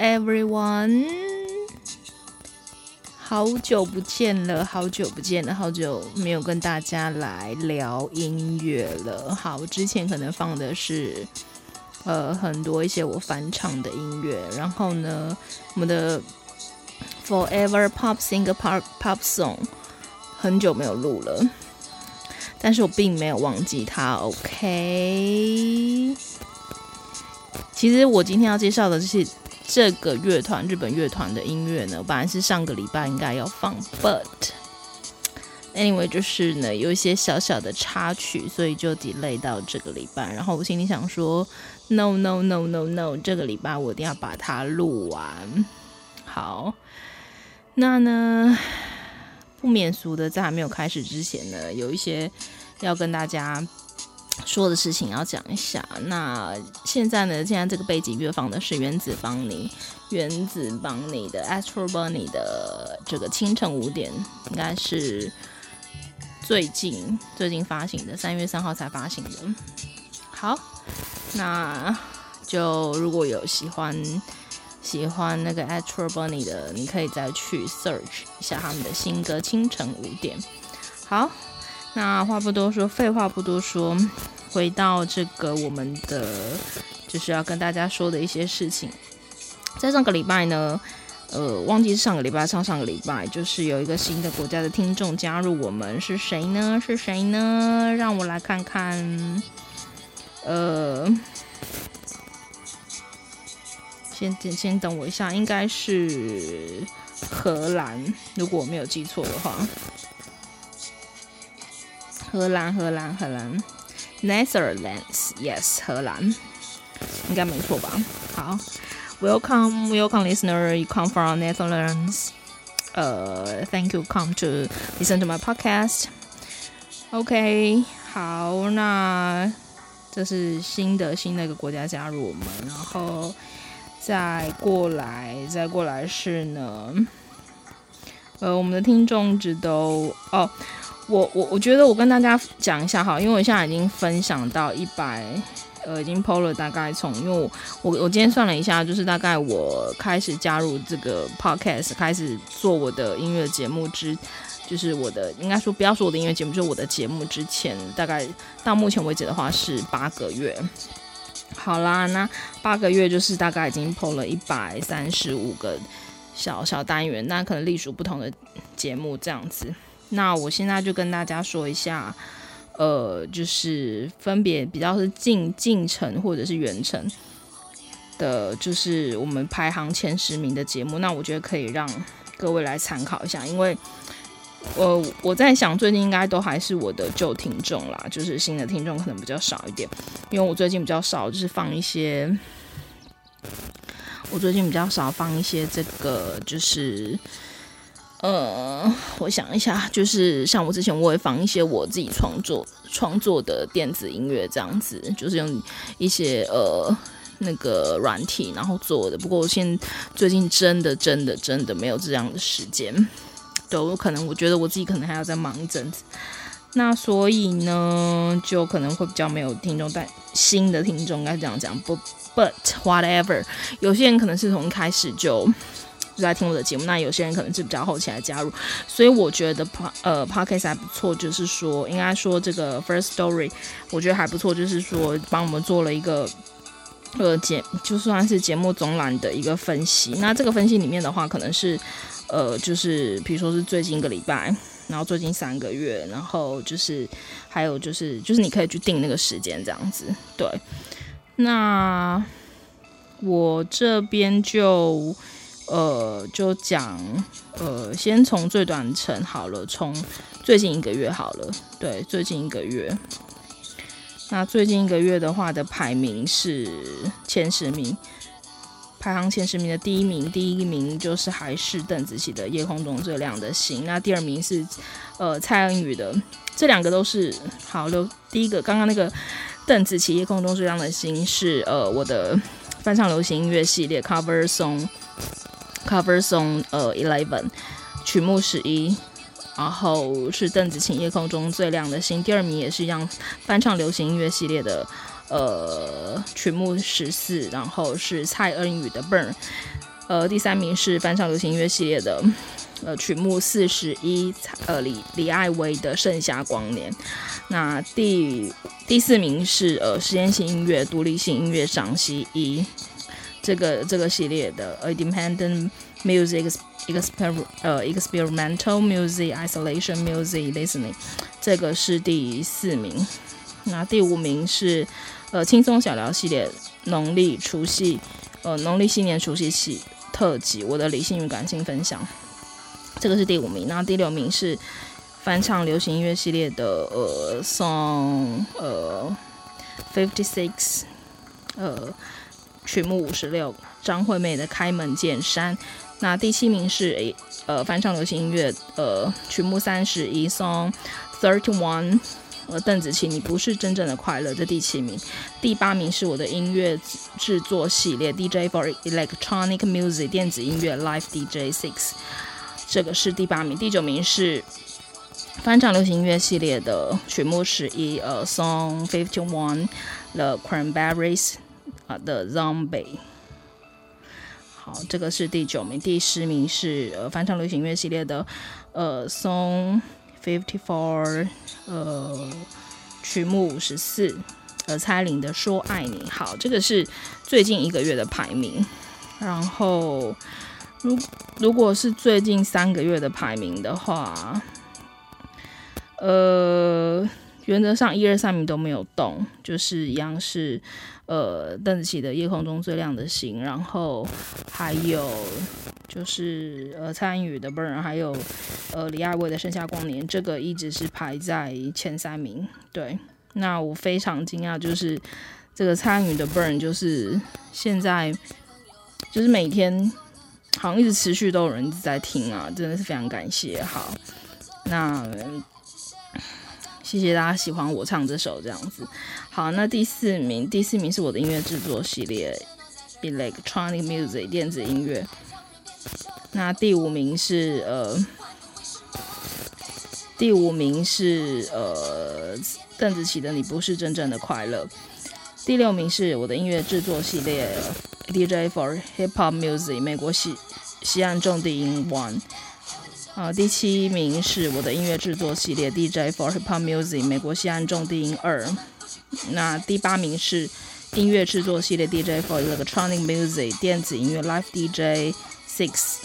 everyone，好久不见了，好久不见了，好久没有跟大家来聊音乐了。好，之前可能放的是呃很多一些我翻唱的音乐，然后呢，我们的 Forever Pop Singer Pop Pop Song 很久没有录了，但是我并没有忘记它。OK，其实我今天要介绍的是。这个乐团，日本乐团的音乐呢，本来是上个礼拜应该要放，but anyway 就是呢有一些小小的插曲，所以就 delay 到这个礼拜。然后我心里想说，no no no no no，这个礼拜我一定要把它录完。好，那呢不免俗的，在还没有开始之前呢，有一些要跟大家。说的事情要讲一下。那现在呢？现在这个背景乐放的是原子邦尼，原子邦尼的 Astro Bunny 的这个清晨五点，应该是最近最近发行的，三月三号才发行的。好，那就如果有喜欢喜欢那个 Astro Bunny 的，你可以再去 search 一下他们的新歌《清晨五点》。好。那话不多说，废话不多说，回到这个我们的就是要跟大家说的一些事情。在上个礼拜呢，呃，忘记是上个礼拜，上上个礼拜，就是有一个新的国家的听众加入我们，是谁呢？是谁呢？让我来看看，呃，先先先等我一下，应该是荷兰，如果我没有记错的话。荷兰，荷兰，荷兰，Netherlands，yes，荷兰，应该没错吧？好，Welcome，Welcome listener，you come from Netherlands，呃、，Thank you，come to listen to my podcast。OK，好，那这是新的新的一个国家加入我们，然后再过来，再过来是呢，呃，我们的听众值都哦。我我我觉得我跟大家讲一下哈，因为我现在已经分享到一百，呃，已经 PO 了大概从，因为我我我今天算了一下，就是大概我开始加入这个 podcast，开始做我的音乐节目之，就是我的应该说不要说我的音乐节目，就是我的节目之前，大概到目前为止的话是八个月。好啦，那八个月就是大概已经 PO 了一百三十五个小小单元，那可能隶属不同的节目这样子。那我现在就跟大家说一下，呃，就是分别比较是近近程或者是远程的，就是我们排行前十名的节目。那我觉得可以让各位来参考一下，因为，呃，我在想最近应该都还是我的旧听众啦，就是新的听众可能比较少一点，因为我最近比较少就是放一些，我最近比较少放一些这个就是。呃，我想一下，就是像我之前我会放一些我自己创作创作的电子音乐这样子，就是用一些呃那个软体然后做的。不过我现最近真的真的真的没有这样的时间，都可能我觉得我自己可能还要再忙一阵子。那所以呢，就可能会比较没有听众，但新的听众该这样讲。不，but whatever，有些人可能是从一开始就。在听我的节目，那有些人可能是比较后期来加入，所以我觉得呃 podcast 还不错，就是说应该说这个 first story 我觉得还不错，就是说帮我们做了一个呃节就算是节目总览的一个分析。那这个分析里面的话，可能是呃就是比如说是最近一个礼拜，然后最近三个月，然后就是还有就是就是你可以去定那个时间这样子。对，那我这边就。呃，就讲，呃，先从最短程好了，从最近一个月好了，对，最近一个月，那最近一个月的话的排名是前十名，排行前十名的第一名，第一名就是还是邓紫棋的《夜空中最亮的星》。那第二名是呃蔡恩宇的，这两个都是好流。第一个刚刚那个邓紫棋《夜空中最亮的星》是呃我的翻唱流行音乐系列 Cover Song Cover Song，呃 Eleven 曲目十一。然后是邓紫棋《夜空中最亮的星》，第二名也是一样翻唱流行音乐系列的，呃，曲目十四。然后是蔡恩宇的《Burn》，呃，第三名是翻唱流行音乐系列的，呃，曲目四十一。呃，李李艾薇的《盛夏光年》。那第第四名是呃实验性音乐、独立性音乐赏析一，这个这个系列的呃 dependent music，呃 experimental music，isolation music，listening。这个是第四名，那第五名是呃轻松小聊系列，农历除夕，呃农历新年除夕起特辑，我的理性与感性分享。这个是第五名，那第六名是翻唱流行音乐系列的呃 song，呃 fifty six，呃。曲目五十六张惠妹的开门见山。那第七名是，呃，翻唱流行音乐，呃，曲目三十一，Song Thirty One，呃，邓紫棋，你不是真正的快乐，这第七名。第八名是我的音乐制作系列，DJ for Electronic Music，电子音乐，Live DJ Six，这个是第八名。第九名是翻唱流行音乐系列的曲目十一，呃，Song Fifty One，The Cranberries，啊的 Zombie。好，这个是第九名，第十名是呃翻唱流行音乐系列的呃 Song Fifty Four，呃曲目五十四，呃蔡琳的说爱你。好，这个是最近一个月的排名。然后，如如果是最近三个月的排名的话，呃。原则上一二三名都没有动，就是一样是，呃，邓紫棋的《夜空中最亮的星》，然后还有就是呃蔡恩宇的《Burn》，还有呃李艾薇的《盛夏光年》，这个一直是排在前三名。对，那我非常惊讶，就是这个蔡恩宇的《Burn》，就是现在就是每天好像一直持续都有人在听啊，真的是非常感谢。好，那。谢谢大家喜欢我唱这首这样子。好，那第四名，第四名是我的音乐制作系列，Electronic Music 电子音乐。那第五名是呃，第五名是呃邓紫棋的你不是真正的快乐。第六名是我的音乐制作系列，DJ for Hip Hop Music 美国西西岸重低音 One。啊，第七名是我的音乐制作系列 DJ for Hip Hop Music 美国西岸重低音二。那第八名是音乐制作系列 DJ for Electronic Music 电子音乐 Live DJ Six。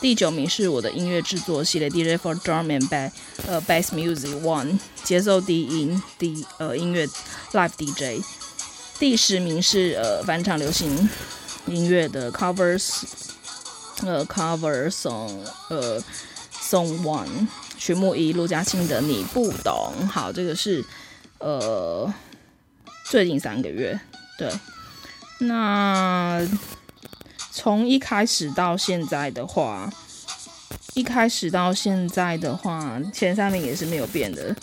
第九名是我的音乐制作系列 DJ for Drum and Bass 呃 Bass Music One 节奏低音低呃音乐 Live DJ。第十名是呃翻唱流行音乐的 Covers 呃 Cover Song 呃。Song One 曲目一，陆嘉欣的你不懂。好，这个是呃最近三个月。对，那从一开始到现在的话，一开始到现在的话，前三名也是没有变的，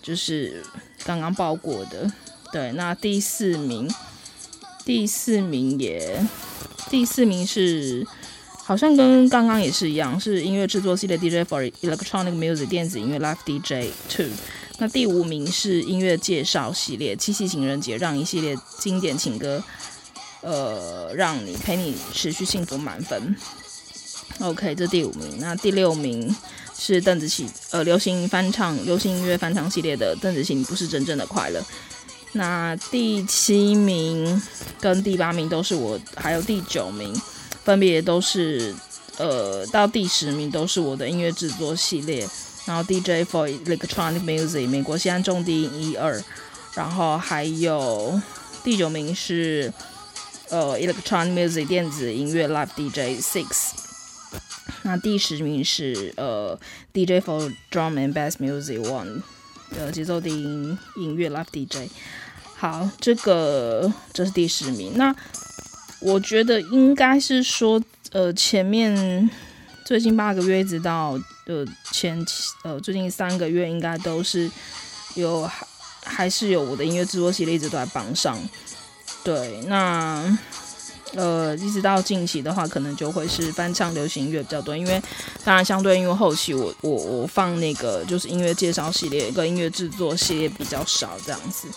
就是刚刚报过的。对，那第四名，第四名也，第四名是。好像跟刚刚也是一样，是音乐制作系列 DJ for Electronic Music 电子音乐 Live DJ Two。那第五名是音乐介绍系列七夕情人节让一系列经典情歌，呃，让你陪你持续幸福满分。OK，这第五名。那第六名是邓紫棋，呃，流行翻唱流行音乐翻唱系列的邓紫棋，你不是真正的快乐。那第七名跟第八名都是我，还有第九名。分别都是，呃，到第十名都是我的音乐制作系列，然后 DJ for Electronic Music 美国西安重低音一二，然后还有第九名是呃 Electronic Music 电子音乐 Live DJ Six，那第十名是呃 DJ for Drum and Bass Music One，呃节奏低音音乐 Live DJ。好，这个这是第十名。那我觉得应该是说，呃，前面最近八个月一直到呃前呃最近三个月，应该都是有还还是有我的音乐制作系列一直都在榜上。对，那。呃，一直到近期的话，可能就会是翻唱流行音乐比较多，因为当然相对因为后期我我我放那个就是音乐介绍系列跟音乐制作系列比较少这样子。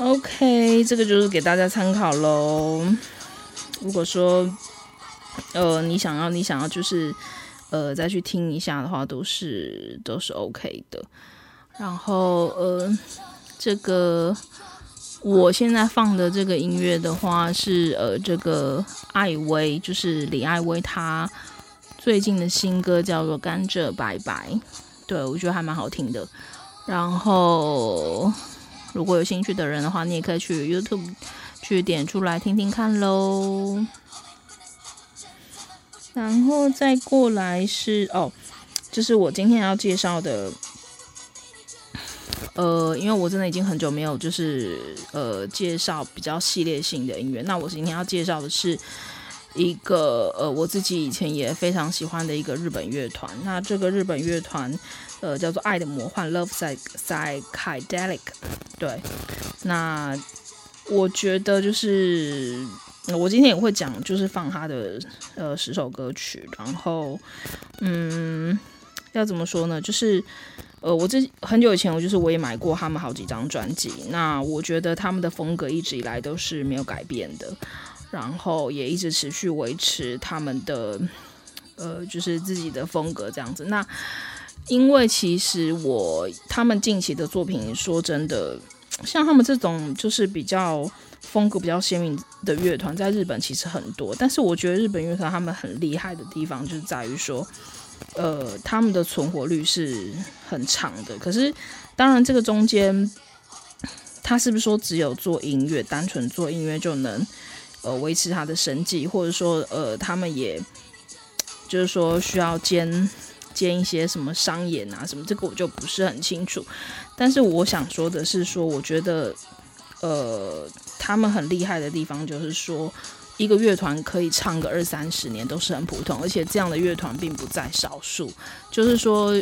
OK，这个就是给大家参考喽。如果说呃你想要你想要就是呃再去听一下的话，都是都是 OK 的。然后呃这个。我现在放的这个音乐的话是呃，这个艾薇，就是李艾薇，她最近的新歌叫做《甘蔗拜拜》，对，我觉得还蛮好听的。然后如果有兴趣的人的话，你也可以去 YouTube 去点出来听听看喽。然后再过来是哦，就是我今天要介绍的。呃，因为我真的已经很久没有就是呃介绍比较系列性的音乐，那我今天要介绍的是一个呃我自己以前也非常喜欢的一个日本乐团，那这个日本乐团呃叫做爱的魔幻 Love Psychedelic，对，那我觉得就是我今天也会讲，就是放他的呃十首歌曲，然后嗯要怎么说呢，就是。呃，我这很久以前，我就是我也买过他们好几张专辑。那我觉得他们的风格一直以来都是没有改变的，然后也一直持续维持他们的呃，就是自己的风格这样子。那因为其实我他们近期的作品，说真的，像他们这种就是比较风格比较鲜明的乐团，在日本其实很多。但是我觉得日本乐团他们很厉害的地方，就是在于说。呃，他们的存活率是很长的。可是，当然，这个中间，他是不是说只有做音乐，单纯做音乐就能呃维持他的生计，或者说呃，他们也 就是说需要兼兼一些什么商演啊什么，这个我就不是很清楚。但是我想说的是说，我觉得呃，他们很厉害的地方就是说。一个乐团可以唱个二三十年都是很普通，而且这样的乐团并不在少数。就是说，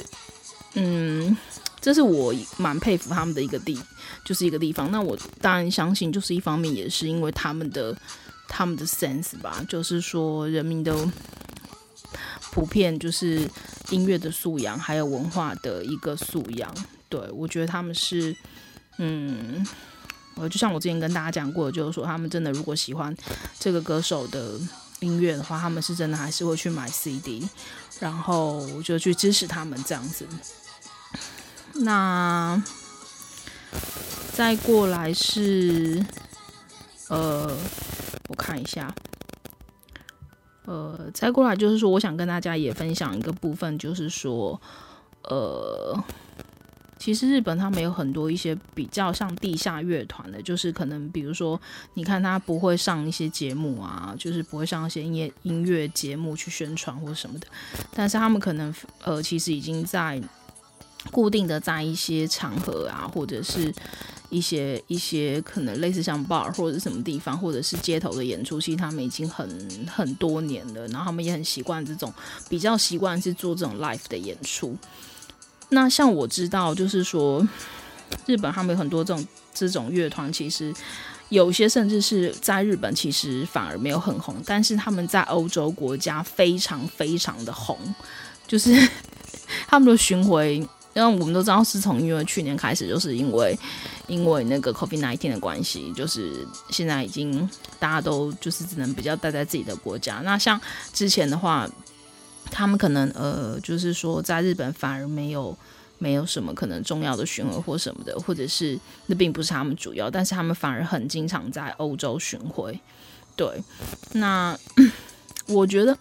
嗯，这是我蛮佩服他们的一个地，就是一个地方。那我当然相信，就是一方面也是因为他们的他们的 sense 吧，就是说人民都普遍就是音乐的素养，还有文化的一个素养。对，我觉得他们是，嗯。呃，就像我之前跟大家讲过，就是说他们真的如果喜欢这个歌手的音乐的话，他们是真的还是会去买 CD，然后就去支持他们这样子。那再过来是，呃，我看一下，呃，再过来就是说，我想跟大家也分享一个部分，就是说，呃。其实日本他们有很多一些比较像地下乐团的，就是可能比如说，你看他不会上一些节目啊，就是不会上一些音乐音乐节目去宣传或什么的，但是他们可能呃其实已经在固定的在一些场合啊，或者是一些一些可能类似像 bar 或者什么地方，或者是街头的演出，其实他们已经很很多年了，然后他们也很习惯这种比较习惯是做这种 live 的演出。那像我知道，就是说，日本他们有很多这种这种乐团，其实有些甚至是在日本其实反而没有很红，但是他们在欧洲国家非常非常的红，就是 他们的巡回，因为我们都知道是从因为去年开始，就是因为因为那个 COVID-19 的关系，就是现在已经大家都就是只能比较待在自己的国家。那像之前的话。他们可能呃，就是说，在日本反而没有没有什么可能重要的巡回或什么的，或者是那并不是他们主要，但是他们反而很经常在欧洲巡回。对，那我觉得，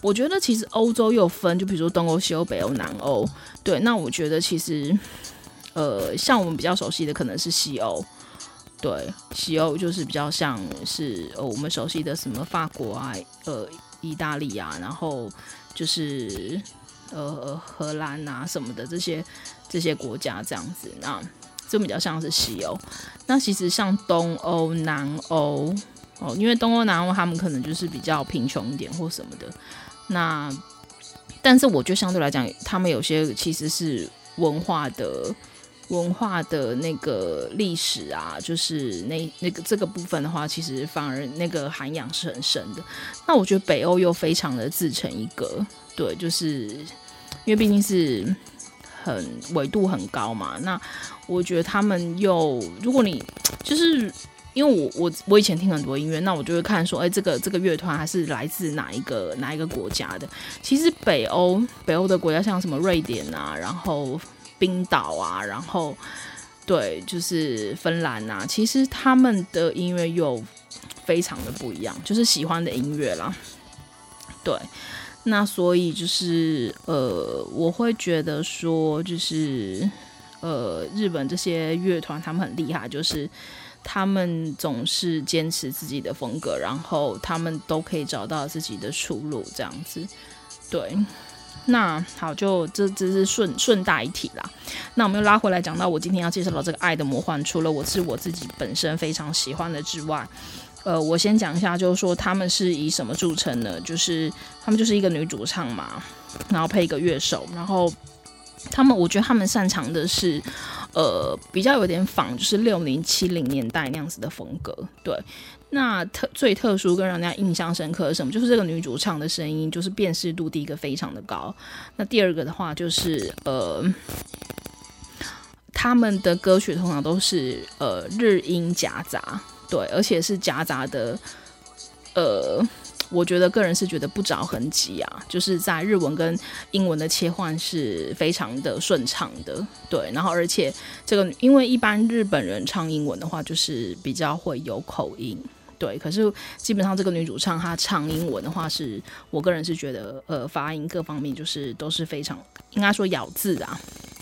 我觉得其实欧洲又分，就比如说东欧、西欧、北欧、南欧。对，那我觉得其实呃，像我们比较熟悉的可能是西欧。对，西欧就是比较像是呃，我们熟悉的什么法国啊，呃，意大利啊，然后。就是呃荷兰啊什么的这些这些国家这样子，那这比较像是西欧。那其实像东欧、南欧哦，因为东欧、南欧他们可能就是比较贫穷一点或什么的。那但是我觉得相对来讲，他们有些其实是文化的。文化的那个历史啊，就是那那个这个部分的话，其实反而那个涵养是很深的。那我觉得北欧又非常的自成一格，对，就是因为毕竟是很纬度很高嘛。那我觉得他们又，如果你就是因为我我我以前听很多音乐，那我就会看说，哎，这个这个乐团还是来自哪一个哪一个国家的？其实北欧北欧的国家像什么瑞典啊，然后。冰岛啊，然后对，就是芬兰啊，其实他们的音乐又非常的不一样，就是喜欢的音乐啦。对，那所以就是呃，我会觉得说，就是呃，日本这些乐团他们很厉害，就是他们总是坚持自己的风格，然后他们都可以找到自己的出路，这样子，对。那好，就这这是顺顺带一提啦。那我们又拉回来讲到我今天要介绍的这个《爱的魔幻》，除了我是我自己本身非常喜欢的之外，呃，我先讲一下，就是说他们是以什么著称呢？就是他们就是一个女主唱嘛，然后配一个乐手，然后他们我觉得他们擅长的是，呃，比较有点仿，就是六零七零年代那样子的风格，对。那特最特殊跟让人家印象深刻是什么？就是这个女主唱的声音，就是辨识度第一个非常的高。那第二个的话，就是呃，他们的歌曲通常都是呃日英夹杂，对，而且是夹杂的，呃，我觉得个人是觉得不着痕迹啊，就是在日文跟英文的切换是非常的顺畅的，对。然后而且这个因为一般日本人唱英文的话，就是比较会有口音。对，可是基本上这个女主唱她唱英文的话是，我个人是觉得，呃，发音各方面就是都是非常，应该说咬字啊，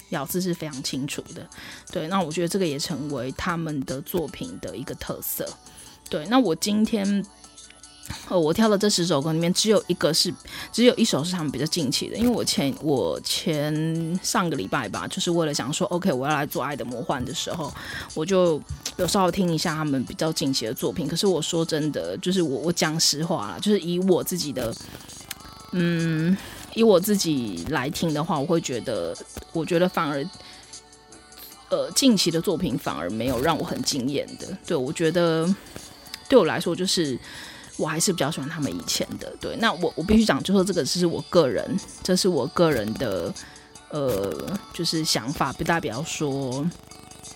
咬字是非常清楚的。对，那我觉得这个也成为他们的作品的一个特色。对，那我今天。呃，我挑的这十首歌里面，只有一个是，只有一首是他们比较近期的。因为我前我前上个礼拜吧，就是为了想说，OK，我要来做《爱的魔幻》的时候，我就有稍微听一下他们比较近期的作品。可是我说真的，就是我我讲实话啦，就是以我自己的，嗯，以我自己来听的话，我会觉得，我觉得反而，呃，近期的作品反而没有让我很惊艳的。对，我觉得对我来说就是。我还是比较喜欢他们以前的，对。那我我必须讲，就说这个是我个人，这是我个人的，呃，就是想法，不代表说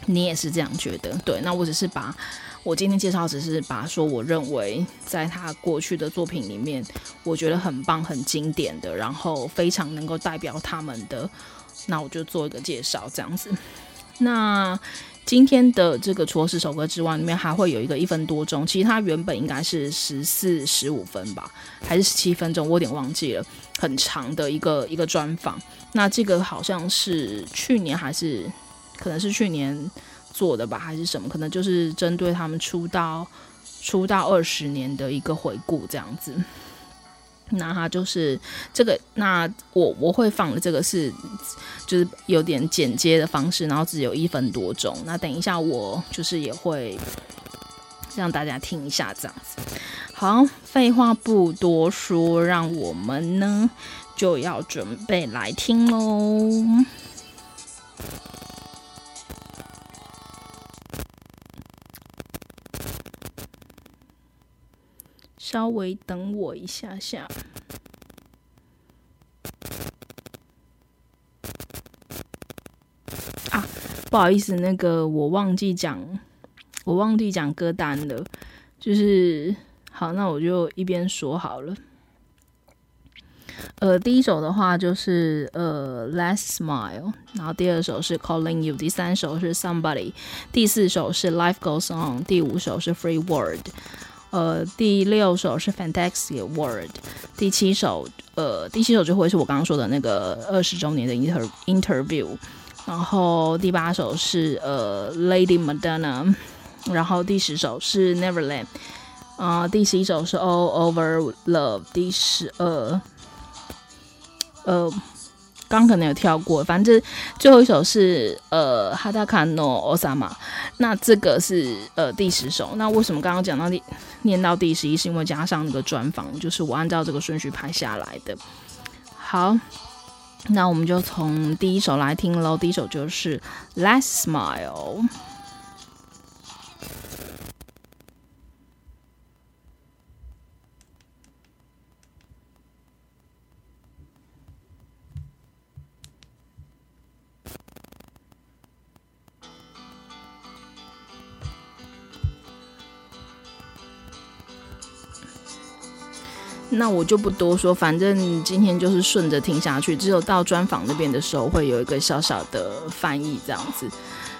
你也是这样觉得，对。那我只是把我今天介绍，只是把说我认为在他过去的作品里面，我觉得很棒、很经典的，然后非常能够代表他们的，那我就做一个介绍，这样子。那。今天的这个除了十首歌之外，里面还会有一个一分多钟，其实它原本应该是十四十五分吧，还是十七分钟，我有点忘记了，很长的一个一个专访。那这个好像是去年还是可能是去年做的吧，还是什么？可能就是针对他们出道出道二十年的一个回顾这样子。那他就是这个，那我我会放的这个是，就是有点剪接的方式，然后只有一分多钟。那等一下我就是也会让大家听一下这样子。好，废话不多说，让我们呢就要准备来听喽。稍微等我一下下。啊，不好意思，那个我忘记讲，我忘记讲歌单了。就是好，那我就一边说好了。呃，第一首的话就是呃《Last Smile》，然后第二首是《Calling You》，第三首是《Somebody》，第四首是《Life Goes On》，第五首是《Free Word》。呃，第六首是 Fantastic World，第七首，呃，第七首就会是我刚刚说的那个二十周年的 inter interview，然后第八首是呃 Lady Madonna，然后第十首是 Neverland，啊、呃，第十一首是 All Over Love，第十二，呃，刚可能有跳过，反正最后一首是呃哈达卡诺奥萨玛，那这个是呃第十首。那为什么刚刚讲到第念到第十一，是因为加上那个专访，就是我按照这个顺序拍下来的。好，那我们就从第一首来听喽。第一首就是《Let's Smile》。那我就不多说，反正今天就是顺着听下去，只有到专访那边的时候会有一个小小的翻译这样子。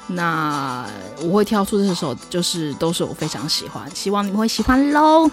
那我会挑出这首，就是都是我非常喜欢，希望你们会喜欢喽。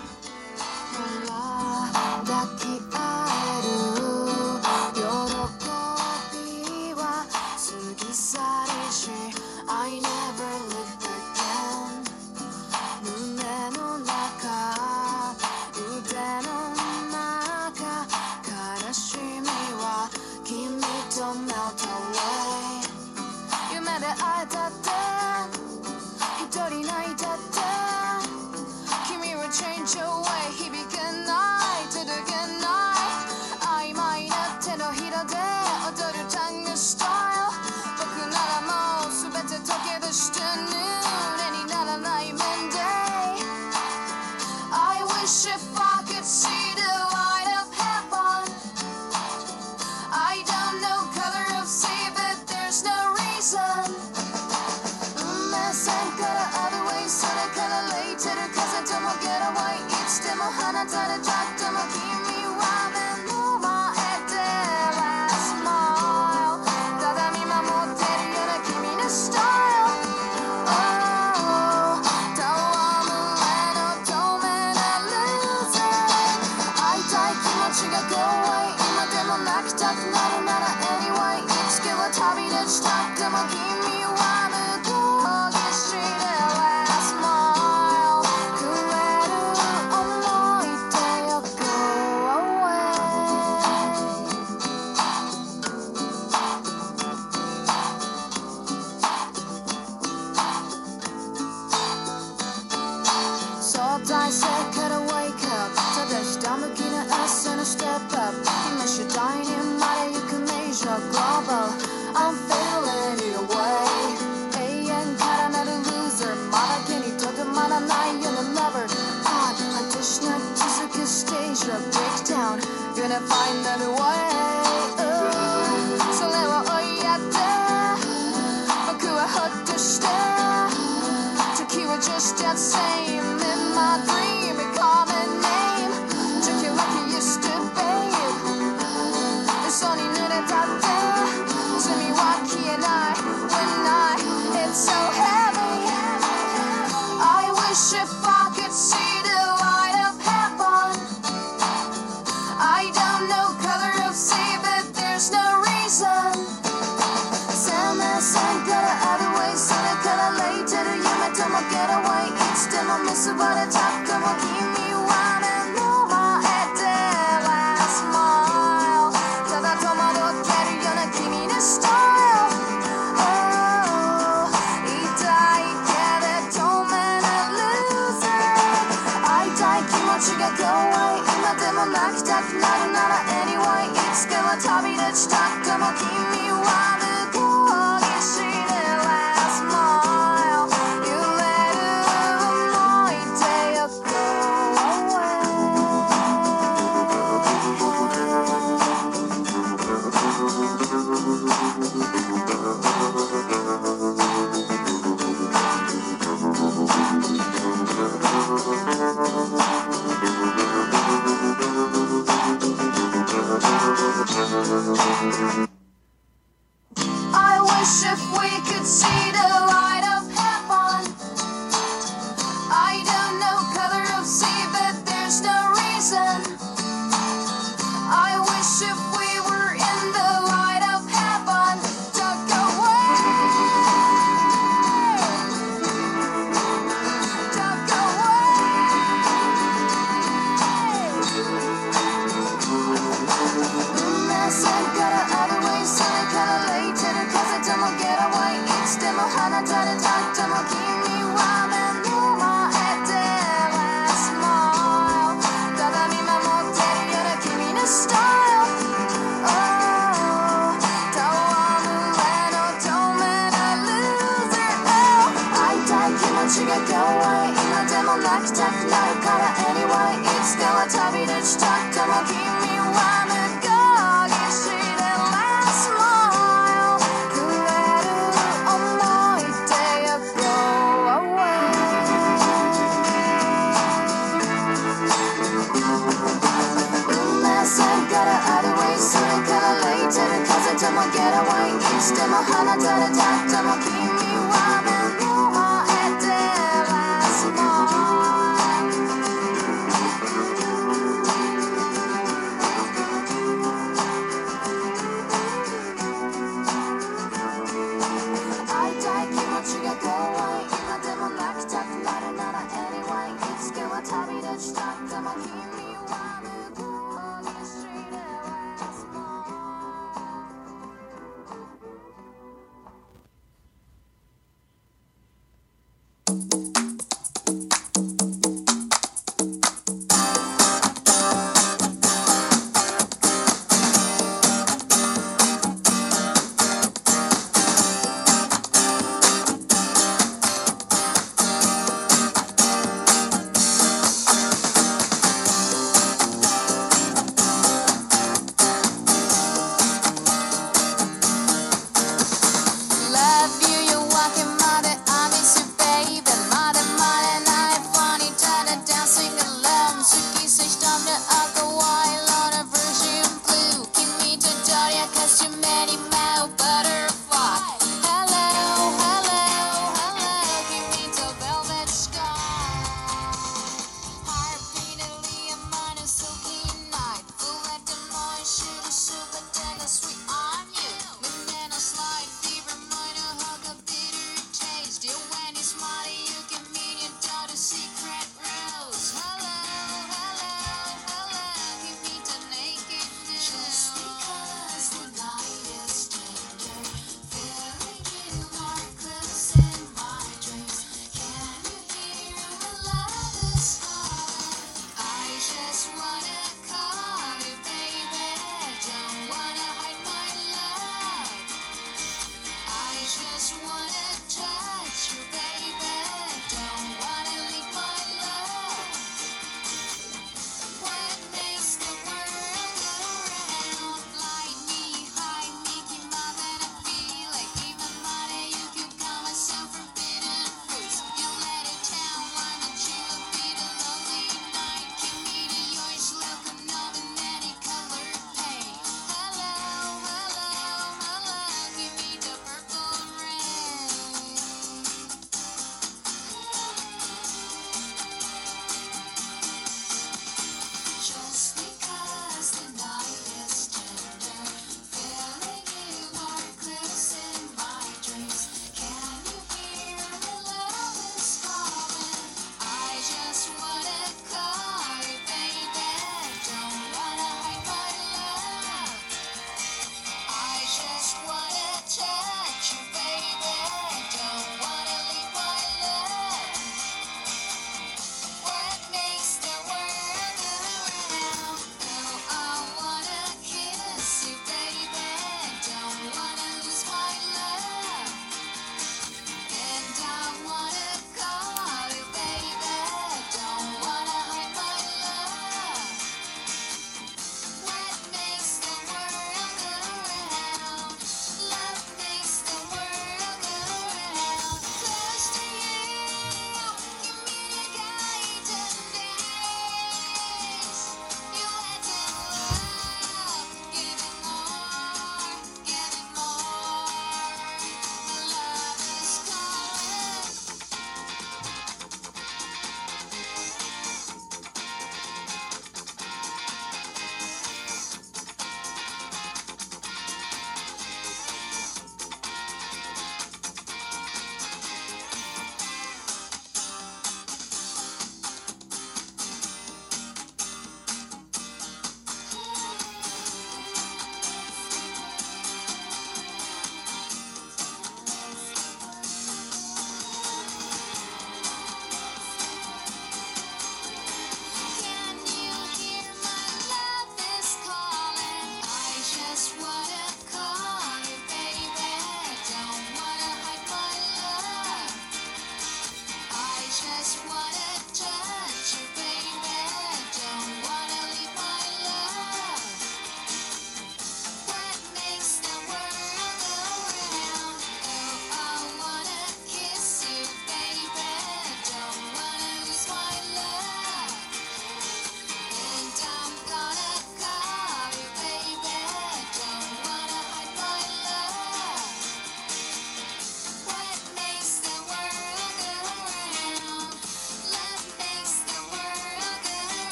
花たらたっても君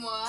moi.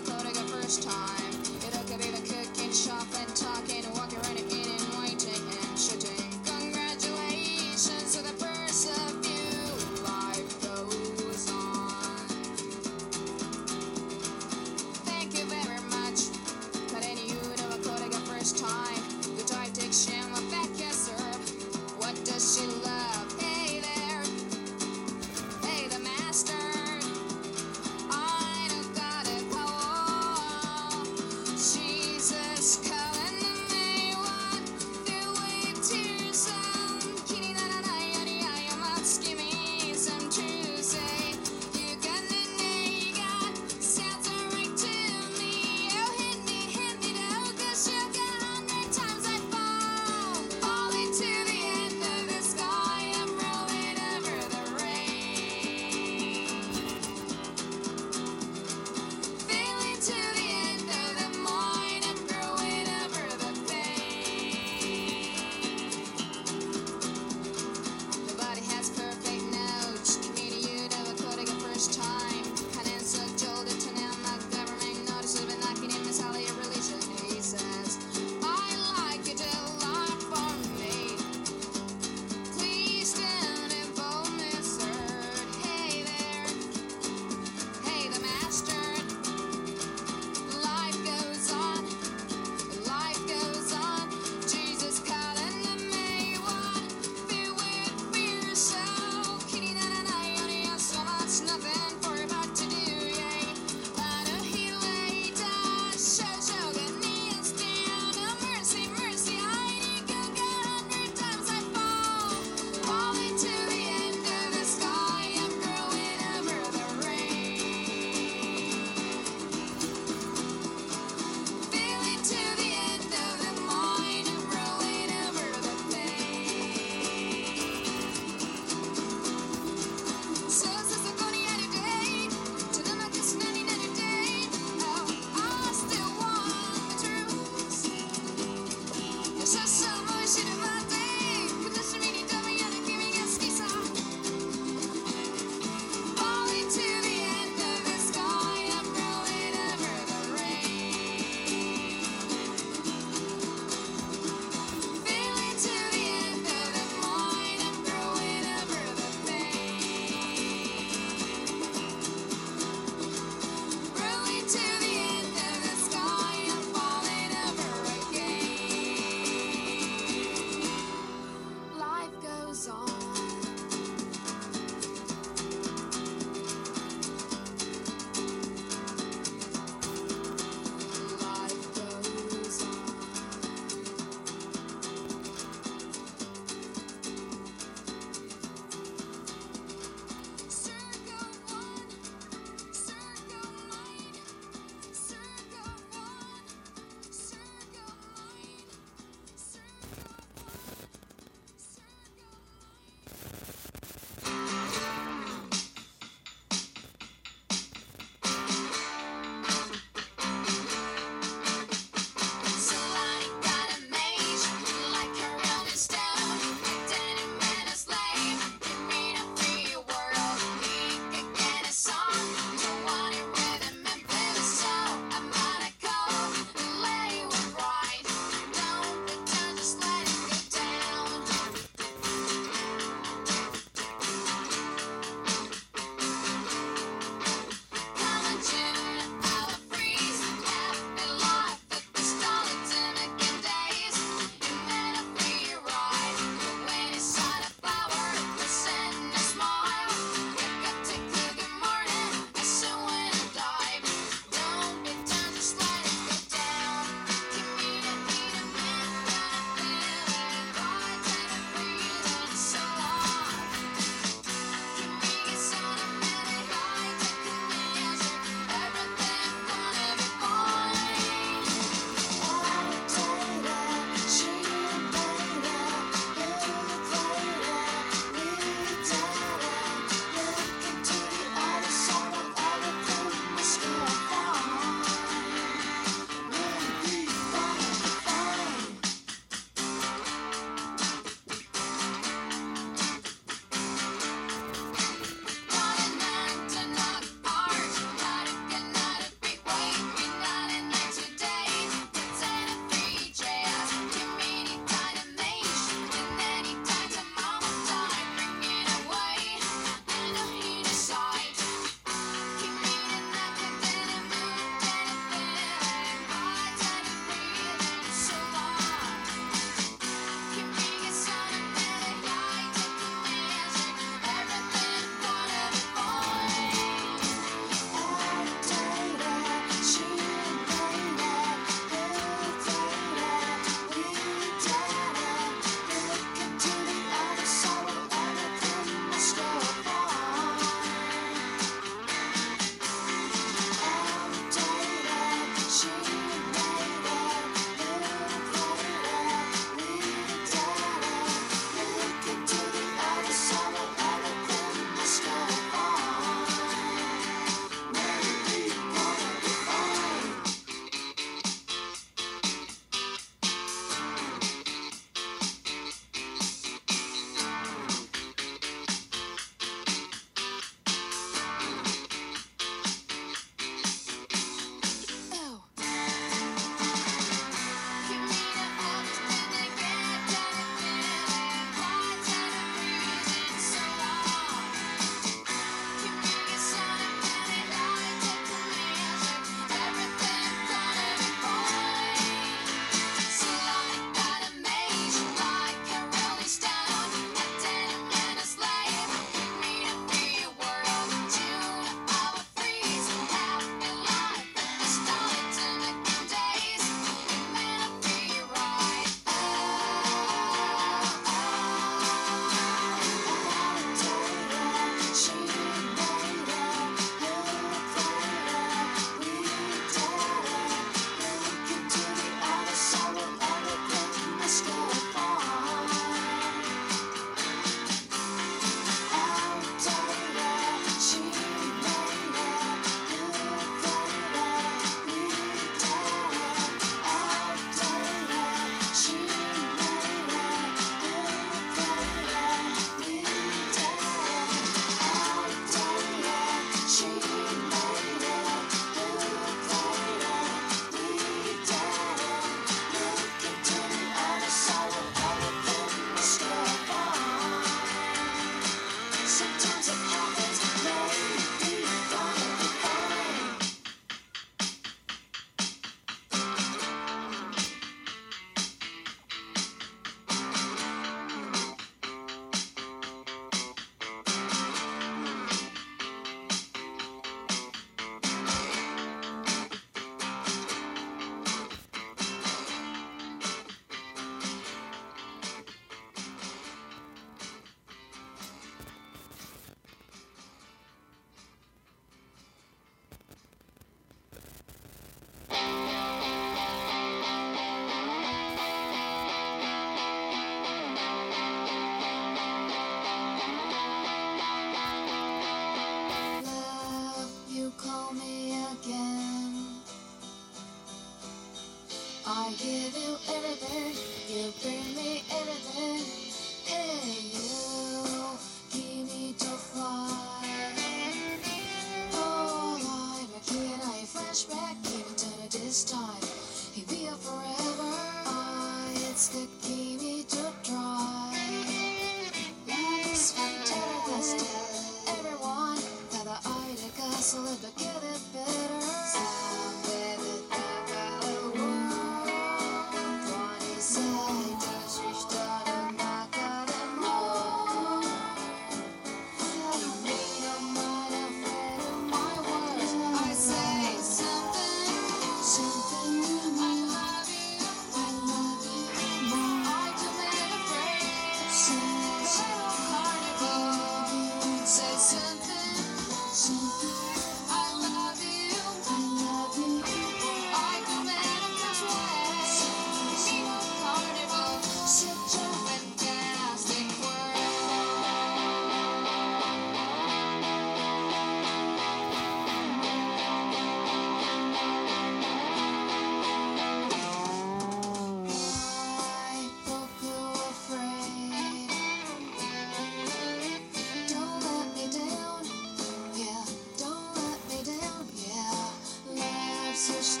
sister. just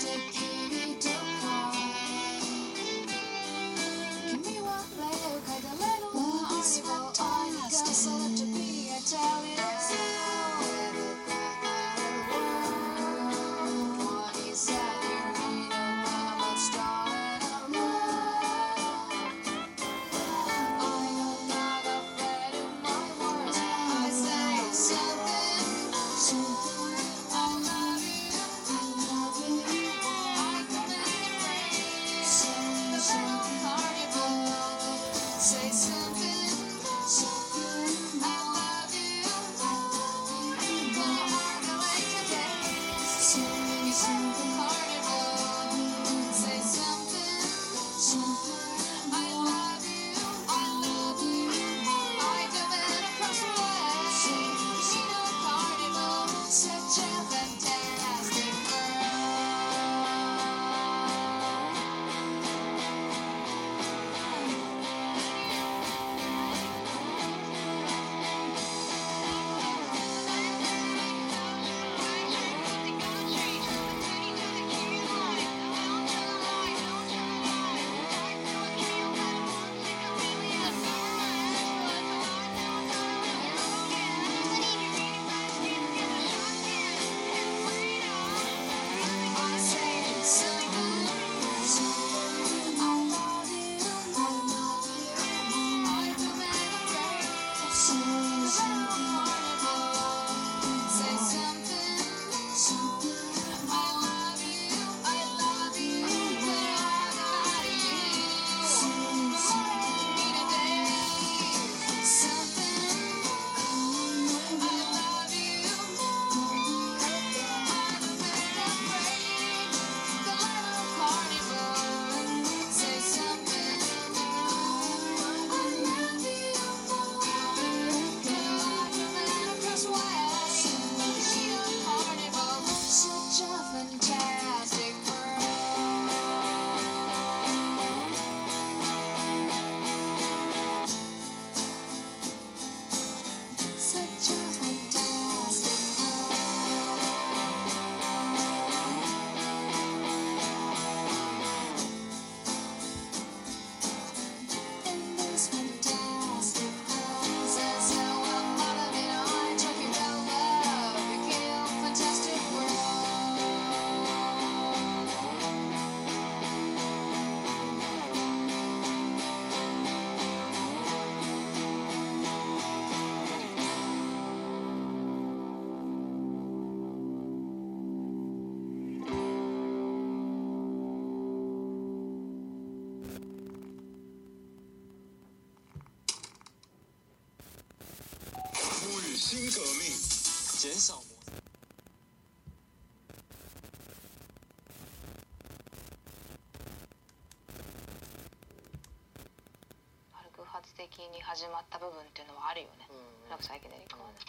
的に始まった部分っていうのはあるよね。なんかサイケデリックはね。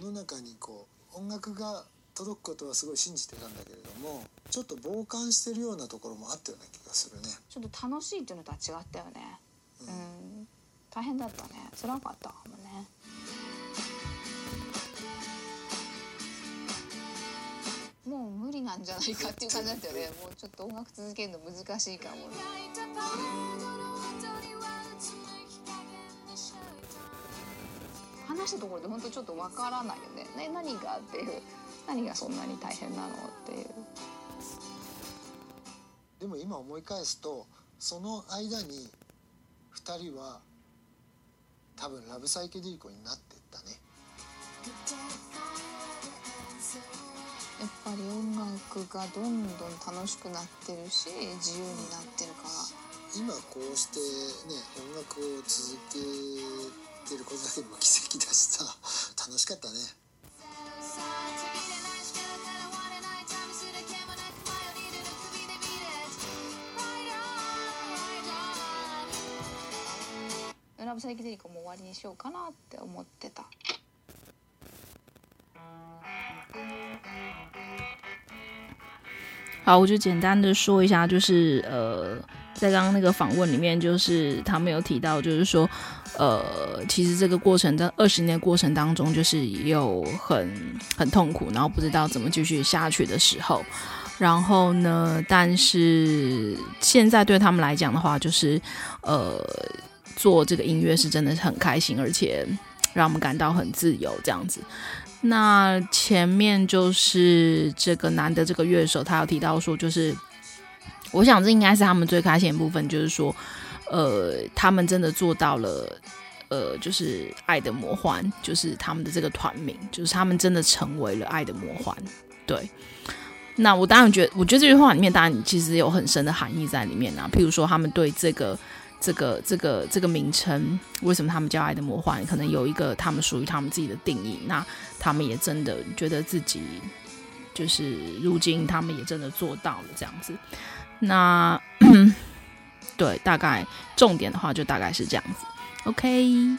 世の中にこう音楽が届くことはすごい信じてたんだけれどもちょっと傍観してるようなところもあったような気がするねちょっと楽しいっていうのとは违ったよね。うん、大変だったね。辛かっじゃないかっていう感じだったよね。もうちょっと音楽続けるの难しいかも。话したところで本当ちょっとわからないよね。ね何がっていう何がそんなに大変なのっていう。でも今思い返すとその间に2人は多分ラブサイケデリコになってったねぱり音楽がどんどん楽しくなってるし自由になってるから。今こうしてね音楽を続けてることだけでも奇迹だしさ楽しかったね。ラブサイケデリコも终わりにしようかなって思ってた好，我就简单的说一下，就是呃，在刚刚那个访问里面，就是他们有提到，就是说，呃，其实这个过程在二十年过程当中，就是有很很痛苦，然后不知道怎么继续下去的时候，然后呢，但是现在对他们来讲的话，就是呃，做这个音乐是真的是很开心，而且让我们感到很自由，这样子。那前面就是这个男的这个乐手，他有提到说，就是我想这应该是他们最开心的部分，就是说，呃，他们真的做到了，呃，就是爱的魔幻，就是他们的这个团名，就是他们真的成为了爱的魔幻，对，那我当然觉得，我觉得这句话里面当然其实有很深的含义在里面啊。譬如说，他们对这个、这个、这个、这个名称，为什么他们叫爱的魔幻，可能有一个他们属于他们自己的定义。那他们也真的觉得自己，就是如今他们也真的做到了这样子。那 对，大概重点的话就大概是这样子。OK。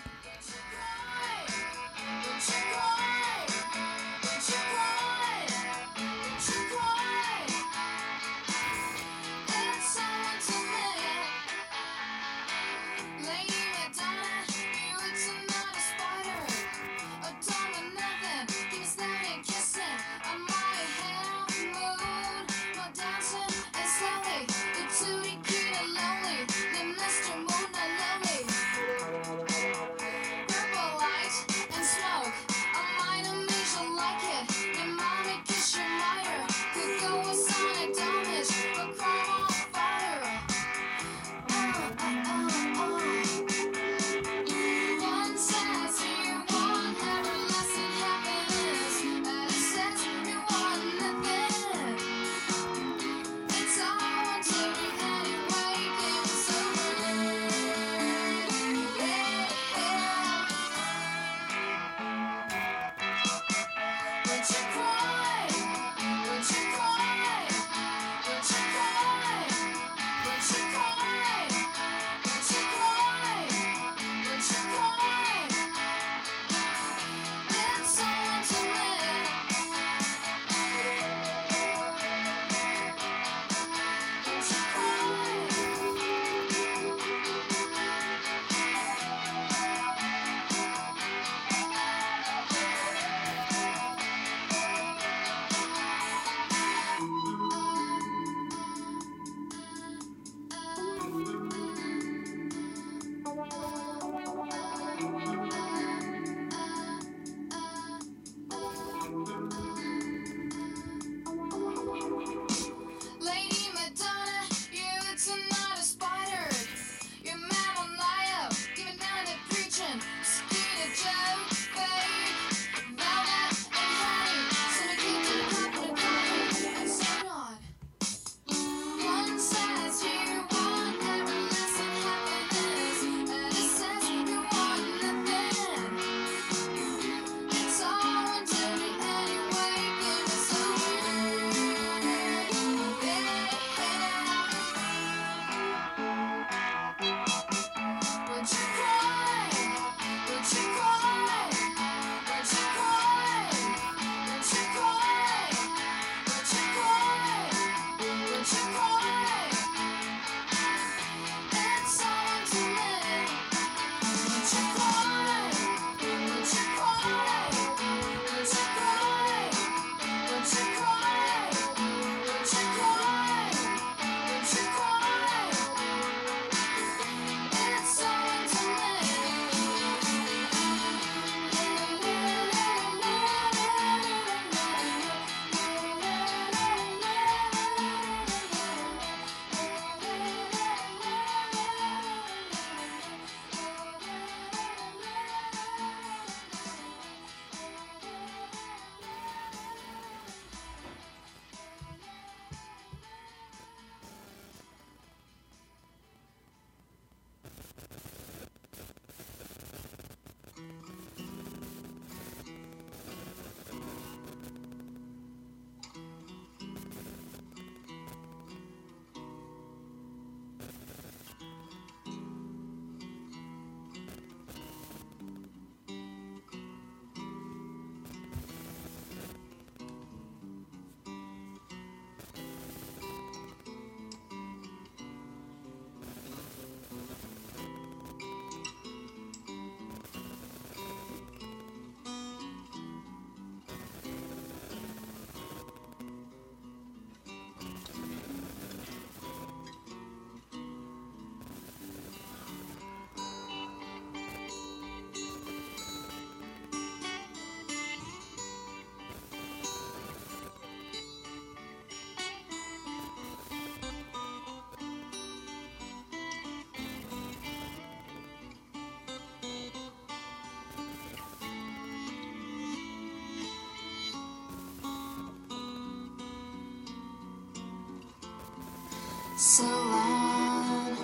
so long.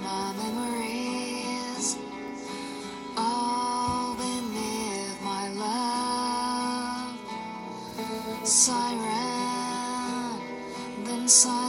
My memories all beneath my love. Siren, then siren.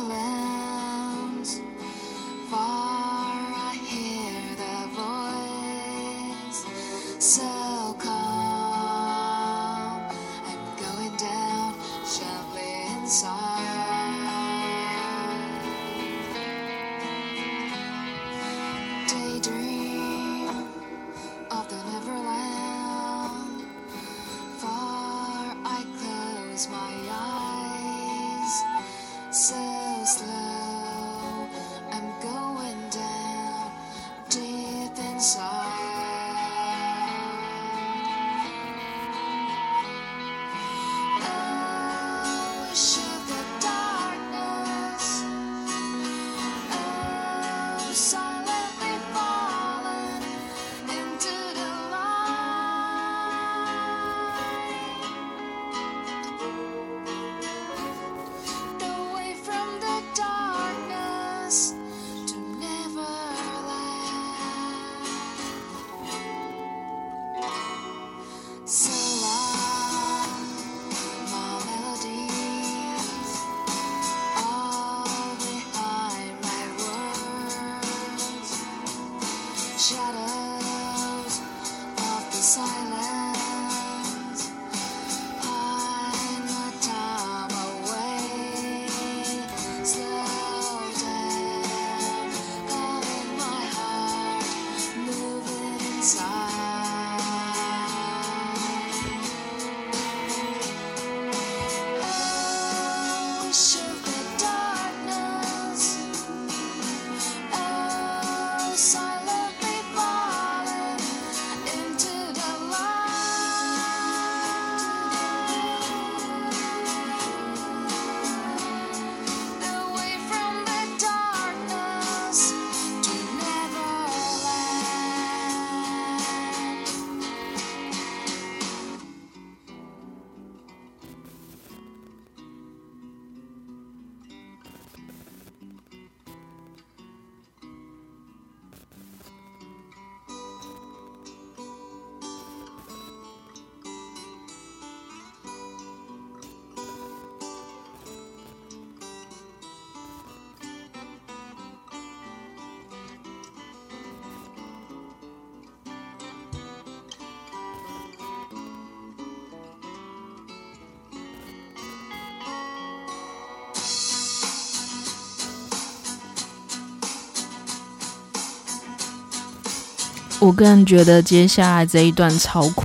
我个人觉得接下来这一段超酷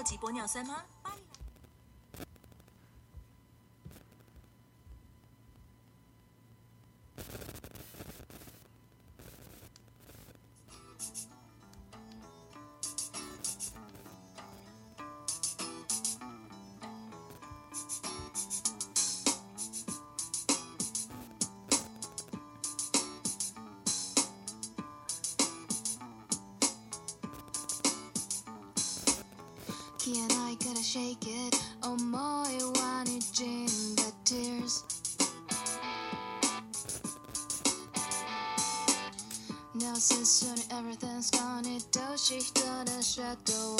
超级玻尿酸吗？shake it. Oh, my one, Jim, the tears. Now, since soon everything's gone, it does she done a shadow.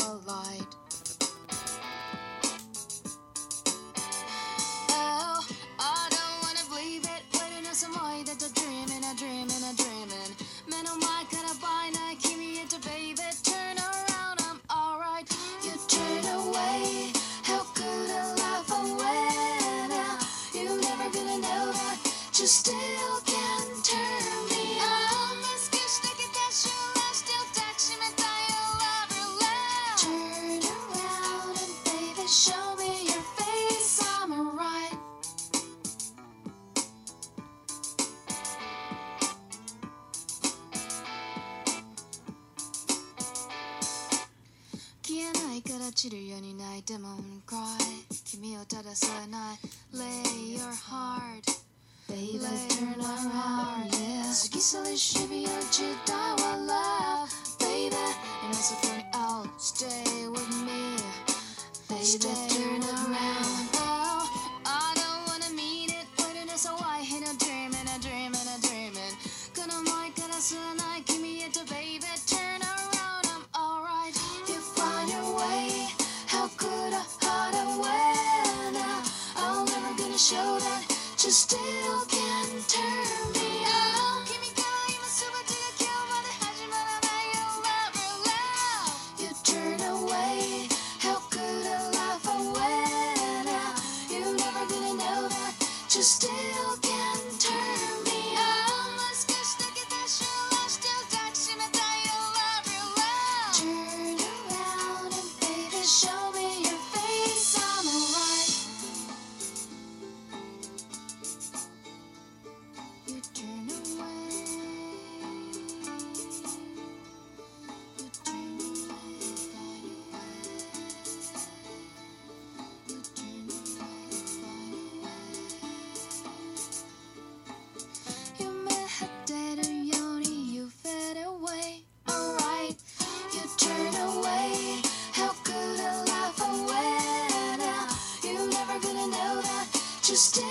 just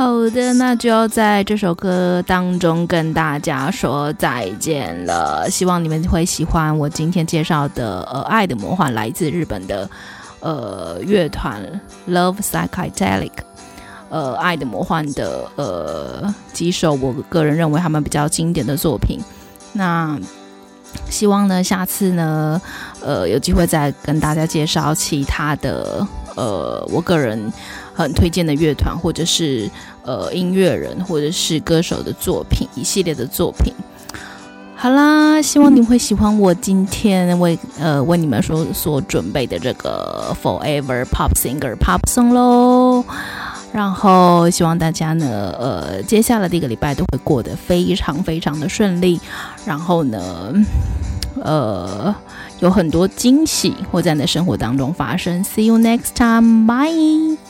好的，那就要在这首歌当中跟大家说再见了。希望你们会喜欢我今天介绍的呃《爱的魔幻》，来自日本的呃乐团 Love Psychedelic。呃，《爱的魔幻》的呃几首，我个人认为他们比较经典的作品。那希望呢，下次呢，呃，有机会再跟大家介绍其他的呃，我个人很推荐的乐团，或者是呃音乐人，或者是歌手的作品，一系列的作品。好啦，希望你会喜欢我今天为呃为你们所所准备的这个 Forever Pop Singer Pop Song 喽。然后希望大家呢，呃，接下来的一个礼拜都会过得非常非常的顺利。然后呢，呃，有很多惊喜会在你的生活当中发生。See you next time. Bye.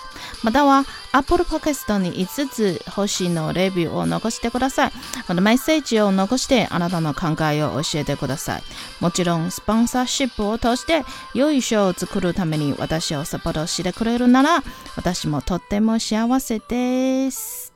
または Apple Podcast に5つ星のレビューを残してください。またメッセージを残してあなたの考えを教えてください。もちろんスポンサーシップを通して良い賞を作るために私をサポートしてくれるなら私もとっても幸せです。